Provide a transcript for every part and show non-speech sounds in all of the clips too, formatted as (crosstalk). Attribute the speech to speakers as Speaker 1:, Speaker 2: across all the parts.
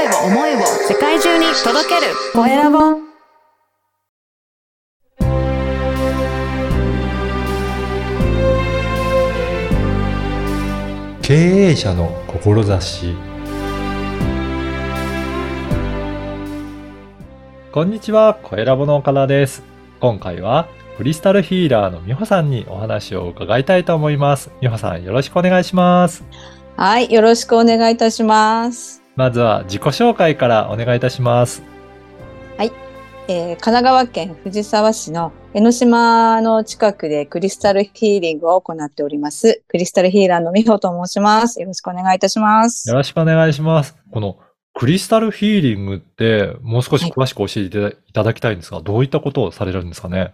Speaker 1: 声を、思いを世界中に届けるコエラボ。
Speaker 2: 経営者の志こんにちは、コエラボの岡田です。今回はクリスタルヒーラーの美穂さんにお話を伺いたいと思います。美穂さんよろしくお願いします。
Speaker 3: はい、よろしくお願いいたします。
Speaker 2: まずは自己紹介からお願いいたします。
Speaker 3: えー神奈川県藤沢市の江ノ島の近くでクリスタルヒーリングを行っております。クリスタルヒーラーの美穂と申します。よろしくお願いいたします
Speaker 2: よ。ろしくお願いします。このクリスタルヒーリングってもう少し詳しく教えていただきたいんですが、どういったことをされるんですかね？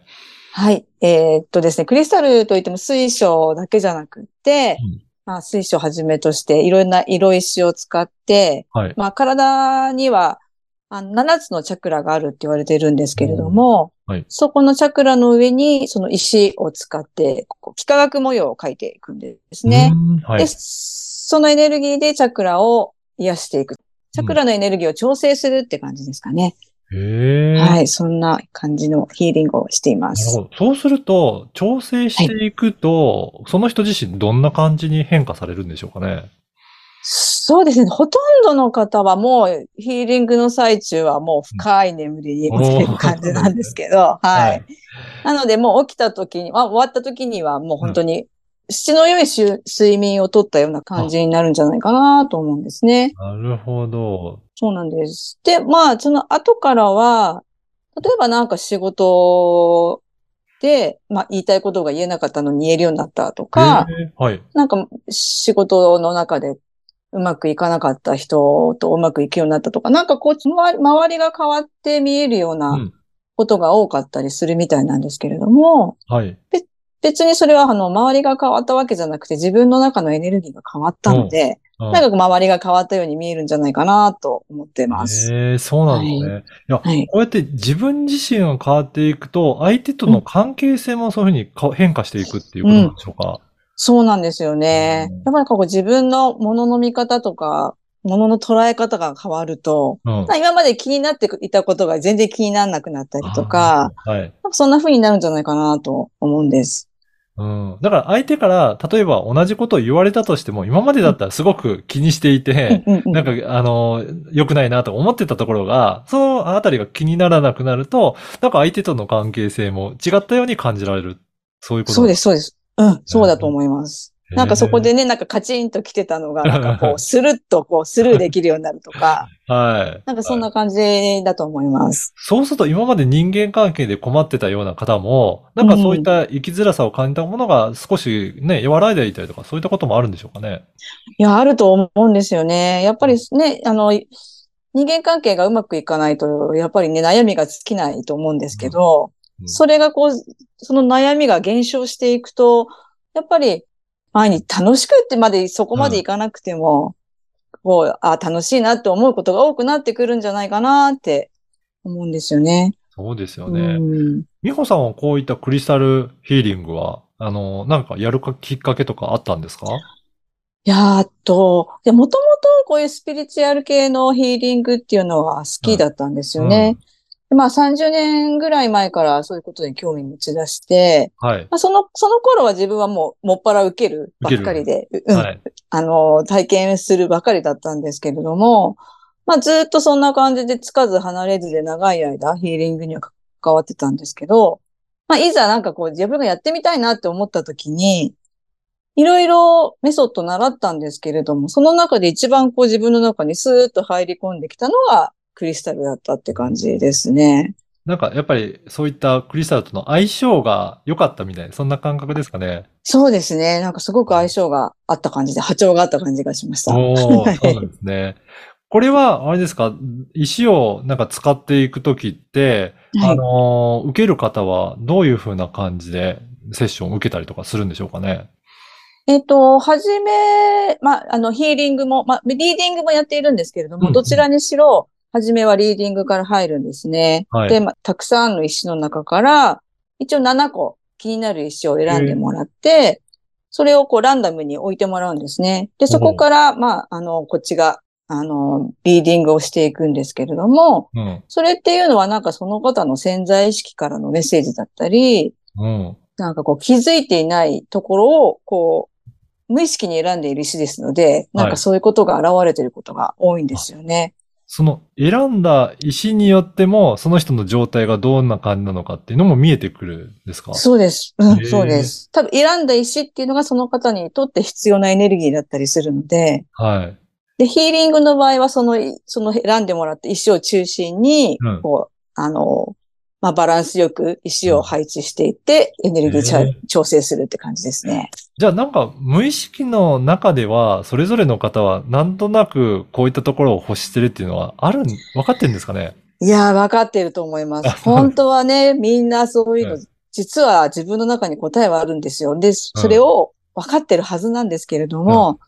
Speaker 3: はい。えーっとですね、クリスタルといっても水晶だけじゃなくって、
Speaker 2: うん
Speaker 3: まあ、水晶をはじめとしていろんな色石を使って、
Speaker 2: はい。
Speaker 3: まあ、体にはあの7つのチャクラがあるって言われてるんですけれども、
Speaker 2: うんはい
Speaker 3: そこのチャクラの上にその石を使って、こう幾何学模様を描いていくんですね。
Speaker 2: はい
Speaker 3: で、。そのエネルギーでチャクラを癒していく。チャクラのエネルギーを調整するって感じですかね。はい。そんな感じのヒーリングをしています。
Speaker 2: そうすると、調整していくと、その人自身どんな感じに変化されるんでしょうかね？
Speaker 3: そうですね。ほとんどの方はもうヒーリングの最中はもう深い眠りに落ちてる感じなんですけど、はい。
Speaker 2: はい
Speaker 3: なのでもう起きた時に、あ終わった時にはもう本当に質の良い睡眠をとったような感じになるんじゃないかなと思うんですね。
Speaker 2: なるほど。
Speaker 3: そうなんです。で、まあ、その後からは、例えばなんか仕事で、まあ言いたいことが言えなかったのに言えるようになったとか、
Speaker 2: へーはい。
Speaker 3: なんか仕事の中でうまくいかなかった人とうまくいくようになったとか、なんかこう、周り周りが変わって見えるよう
Speaker 2: う。
Speaker 3: なんことが多かったりするみたいなんですけれども、
Speaker 2: はい。
Speaker 3: 別にそれはあの、周りが変わったわけじゃなくて自分の中のエネルギーが変わったので、
Speaker 2: な
Speaker 3: なんか周りが変わったように見えるんじゃないかなと思ってます。
Speaker 2: へえ、そうなんですね。い、や、
Speaker 3: はい。
Speaker 2: こうやって自分自身が変わっていくと、相手との関係性もそういうふうにか変化していくっていうことなんでしょうか？
Speaker 3: そうなんですよね
Speaker 2: うん。
Speaker 3: やっぱりこう自分のものの見方とか、ものの捉え方が変わると、
Speaker 2: うん。
Speaker 3: まあ今まで気になっていたことが全然気にならなくなったりとか。
Speaker 2: はい。
Speaker 3: そんな風になるんじゃないかなと思うんです。
Speaker 2: うん。だから相手から、例えば同じことを言われたとしても、今までだったらすごく気にしていて、なんか、あの、良くないなと思ってたところが、そのあたりが気にならなくなると、なんか相手との関係性も違ったように感じられる。そういうこと。
Speaker 3: そうですす、そうです。うん、そうだと思います。なんかそこでね、なんかカチンと来てたのが、なんかこう、スルッとこう、スルーできるようになるとか、(laughs)
Speaker 2: はい。
Speaker 3: なんかそんな感じだと思います。
Speaker 2: そうすると今まで人間関係で困ってたような方も、なんかそういった生きづらさを感じたものが少しね、和らいでいたりとか、そういったこともあるんでしょうかね。
Speaker 3: いや、あると思うんですよね。やっぱりね、あの、人間関係がうまくいかないと、やっぱりね、悩みが尽きないと思うんですけど、
Speaker 2: うん
Speaker 3: それがこう、その悩みが減少していくと、やっぱり前に楽しくってまで、そこまでいかなくても、こう、あ、楽しいなって思うことが多くなってくるんじゃないかなって思うんですよね。
Speaker 2: そうですよ
Speaker 3: う
Speaker 2: ね。
Speaker 3: ん
Speaker 2: 美穂さんはこういったクリスタルヒーリングは、あの、なんかやるかきっかけとかあったんですか？
Speaker 3: いやーっと、でもともとこういうスピリチュアル系のヒーリングっていうのは好きだったんですよね。でまあ30年ぐらい前からそういうことに興味持ち出して、
Speaker 2: はい。
Speaker 3: まあ、その、その頃は自分はもうもっぱら受けるばっかりで、うん
Speaker 2: はい。
Speaker 3: あの、体験するばかりだったんですけれども、まあずっとそんな感じでつかず離れずで長い間ヒーリングには関わってたんですけど、まあいざなんかこう自分がやってみたいなって思った時に、いろいろメソッド習ったんですけれども、その中で一番こう自分の中にスーッと入り込んできたのがクリスタルだったって感じですね。
Speaker 2: なんかやっぱりそういったクリスタルとの相性が良かったみたいな、そんな感覚ですかね。
Speaker 3: そうですね。なんかすごく相性があった感じで、波長があった感じがしました。
Speaker 2: おー、そうなんですね。これは、あれですか、石をなんか使っていくときって、
Speaker 3: はい
Speaker 2: あのー受ける方はどういう風な感じでセッションを受けたりとかするんでしょうかね？
Speaker 3: えっと、はじめ、まあ、あの、ヒーリングも、まあ、リーディングもやっているんですけれども、どちらにしろ、はじめはリーディングから入るんですね。
Speaker 2: はい
Speaker 3: で、まあ、たくさんの石の中から、一応7個気になる石を選んでもらって、それをこうランダムに置いてもらうんですね。で、そこから、まあ、あの、こっちがあの、リーディングをしていくんですけれども、
Speaker 2: うん。
Speaker 3: それっていうのはなんかその方の潜在意識からのメッセージだったり、
Speaker 2: うん。
Speaker 3: なんかこう気づいていないところを、こう、無意識に選んでいる石ですので、なんかそういうことが現れていることが多いんですよね。
Speaker 2: その選んだ石によっても、その人の状態がどんな感じなのかっていうのも見えてくるんですか？
Speaker 3: そうです。うんそうです。多分選んだ石っていうのがその方にとって必要なエネルギーだったりするので、
Speaker 2: はい。
Speaker 3: で、ヒーリングの場合はその、その選んでもらった石を中心に、
Speaker 2: うん
Speaker 3: こう、あの、まあ、バランスよく石を配置していって、エネルギー調整するって感じですね。
Speaker 2: じゃあなんか無意識の中では、それぞれの方はなんとなくこういったところを欲してるっていうのはあるん、分かってるんですかね？
Speaker 3: いやー、わかってると思います。本当はね、みんなそういうの、
Speaker 2: うん
Speaker 3: 実は自分の中に答えはあるんですよ。で、それを分かってるはずなんですけれども、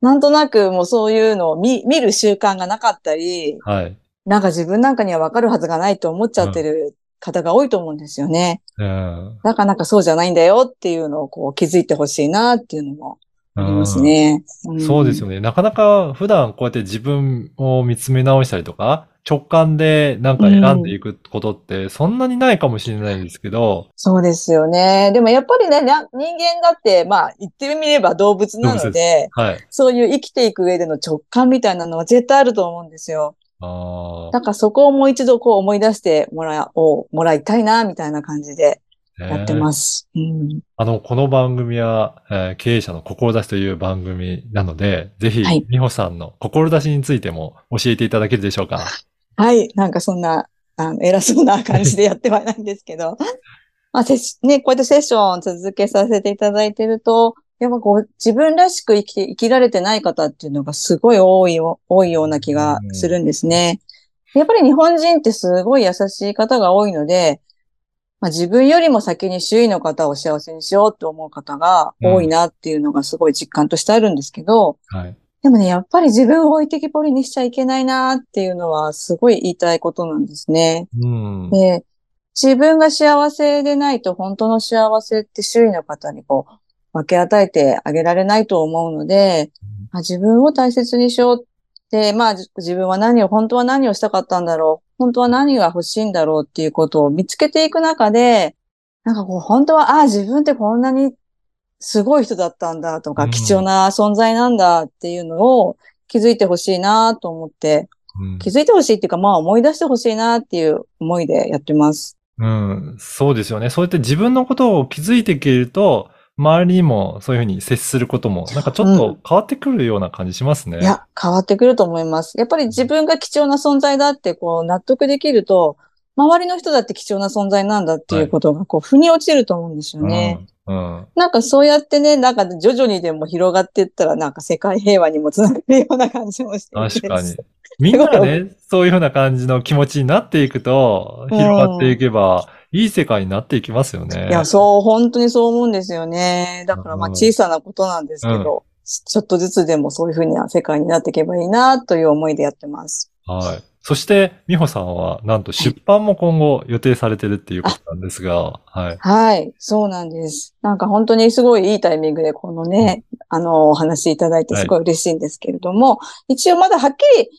Speaker 3: なんとなくもうそういうのを見見る習慣がなかったり、
Speaker 2: はい。
Speaker 3: なんか自分なんかには分かるはずがないと思っちゃってる方が多いと思うんですよね。
Speaker 2: うん。
Speaker 3: なかなかそうじゃないんだよっていうのをこう気づいてほしいなっていうのもありますね。
Speaker 2: うんそうですよ
Speaker 3: ね。
Speaker 2: ね。なかなか普段こうやって自分を見つめ直したりとか、直感でなんか選んでいくことってそんなにないかもしれないですけど、
Speaker 3: そうですよね。でもやっぱりね、な人間だって、まあ言ってみれば動物なので、
Speaker 2: はい。
Speaker 3: そういう生きていく上での直感みたいなのは絶対あると思うんですよ。
Speaker 2: あ
Speaker 3: だからそこをもう一度こう思い出してもらおう、もらいたいな、みたいな感じで
Speaker 2: あ、
Speaker 3: やってます。うん。
Speaker 2: あの、この番組は、えー経営者の志という番組なので、ぜひ
Speaker 3: はい、
Speaker 2: 美穂さんの志についても教えていただけるでしょうか？
Speaker 3: はい。なんかそんな、あの、偉そうな感じでやってはないんですけど。(laughs) まあ、ね、こうやってセッション続けさせていただいてると、やっぱこう、自分らしく生きて、生きられてない方っていうのがすごい多いよ、多いような気がするんですね。やっぱり日本人ってすごい優しい方が多いので、まあ、自分よりも先に周囲の方を幸せにしようと思う方が多いなっていうのがすごい実感としてあるんですけど、
Speaker 2: はい。
Speaker 3: でもね、やっぱり自分を置いてきぼりにしちゃいけないなっていうのはすごい言いたいことなんですね。
Speaker 2: うん。
Speaker 3: で、自分が幸せでないと本当の幸せって周囲の方にこう分け与えてあげられないと思うので、まあ、自分を大切にしようって、まあじ自分は何を、本当は何をしたかったんだろう、本当は何が欲しいんだろうっていうことを見つけていく中で、なんかこう本当は、ああ、自分ってこんなにすごい人だったんだとか、
Speaker 2: うん
Speaker 3: 貴重な存在なんだっていうのを気づいてほしいなと思って、
Speaker 2: うん
Speaker 3: 気づいてほしいっていうか、まあ思い出してほしいなっていう思いでやってます。
Speaker 2: うん、そうですよね。そうやって自分のことを気づいていけると、周りにもそういうふうに接することも、なんかちょっと変わってくるような感じしますね。
Speaker 3: いや、変わってくると思います。やっぱり自分が貴重な存在だってこう納得できると、周りの人だって貴重な存在なんだっていうことがこう腑に落ちると思うんですよね。
Speaker 2: うん。うん。
Speaker 3: なんかそうやってね、なんか徐々にでも広がっていったらなんか世界平和にもつながるような感じもして
Speaker 2: 確かに。みんながね、(laughs) そういうふうな感じの気持ちになっていくと、
Speaker 3: うん
Speaker 2: 広がっていけば、いい世界になっていきますよね。
Speaker 3: いや、そう、本当にそう思うんですよね。だからまあ
Speaker 2: うん
Speaker 3: 小さなことなんですけど、ちょっとずつでもそういうふうな世界になっていけばいいなという思いでやってます。
Speaker 2: はい。そして、美穂さんは、なんと出版も今後予定されてるっていうことなんですが、はい。
Speaker 3: はい、そうなんです。なんか本当にすごいいいタイミングでこのね、あの、お話しいただいてすごい嬉しいんですけれども、一応まだはっきり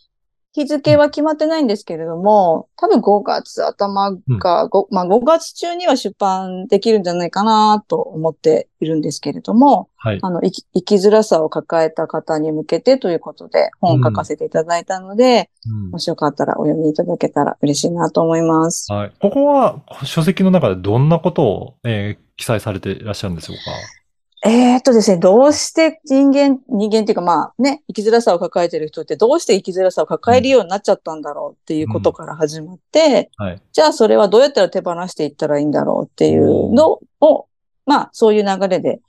Speaker 3: 日付は決まってないんですけれども、多分5月頭か、ごまあ5月中には出版できるんじゃないかなと思っているんですけれども、
Speaker 2: はい。
Speaker 3: あの、生き生きづらさを抱えた方に向けてということで本を書かせていただいたので、
Speaker 2: うん
Speaker 3: もしよかったらお読みいただけたら嬉しいなと思います。
Speaker 2: はい。ここは、書籍の中でどんなことを、えー記載されていらっしゃるんでしょうか？
Speaker 3: えーっとですね、どうして人間、人間っていうかまあね、生きづらさを抱えてる人ってどうして生きづらさを抱えるようになっちゃったんだろうっていうことから始まって、
Speaker 2: はい。
Speaker 3: じゃあそれはどうやったら手放していったらいいんだろうっていうのを、まあそういう流れで、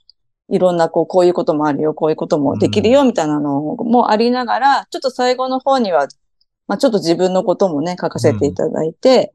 Speaker 3: いろんなこう、こういうこともあるよ、こういうこともできるよみたいなのもありながら、ちょっと最後の方には、まあちょっと自分のこともね、書かせていただいて、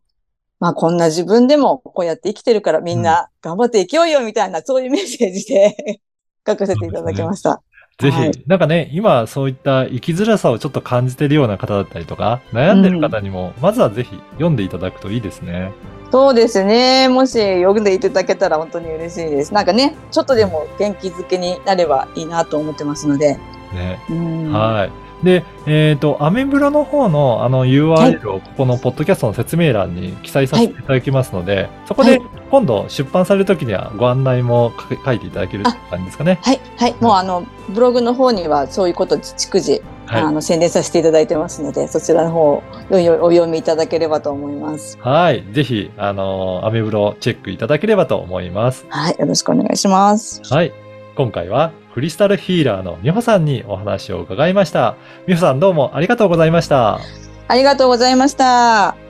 Speaker 3: まあこんな自分でもこうやって生きてるからみんな頑張って生きようよみたいな、そういうメッセージで (laughs) 書かせていただきました。
Speaker 2: ぜひ、
Speaker 3: はい
Speaker 2: なんかね、今そういった生きづらさをちょっと感じてるような方だったりとか、悩んでる方にも、まずはぜひ読んでいただくといいですね。
Speaker 3: そうですね。もし読んでいただけたら本当に嬉しいです。なんかね、ちょっとでも元気づけになればいいなと思ってますので。
Speaker 2: ね。
Speaker 3: うん
Speaker 2: はい。で、えっ、と、アメブロの方のあの URL をここのポッドキャストの説明欄に記載させていただきますので、そこで
Speaker 3: はい
Speaker 2: 今度出版されるときにはご案内も書いていただける感じですかね。
Speaker 3: はい、はい。もうあの、ブログの方にはそういうこと逐次、
Speaker 2: はい
Speaker 3: あの、宣伝させていただいてますので、そちらの方お読みいただければと思います。
Speaker 2: はい。ぜひ、あの、アメブロチェックいただければと思います。
Speaker 3: はい、よろしくお願いします。
Speaker 2: はい。今回はクリスタルヒーラーの美穂さんにお話を伺いました。美穂さんどうもありがとうございました。
Speaker 3: ありがとうございました。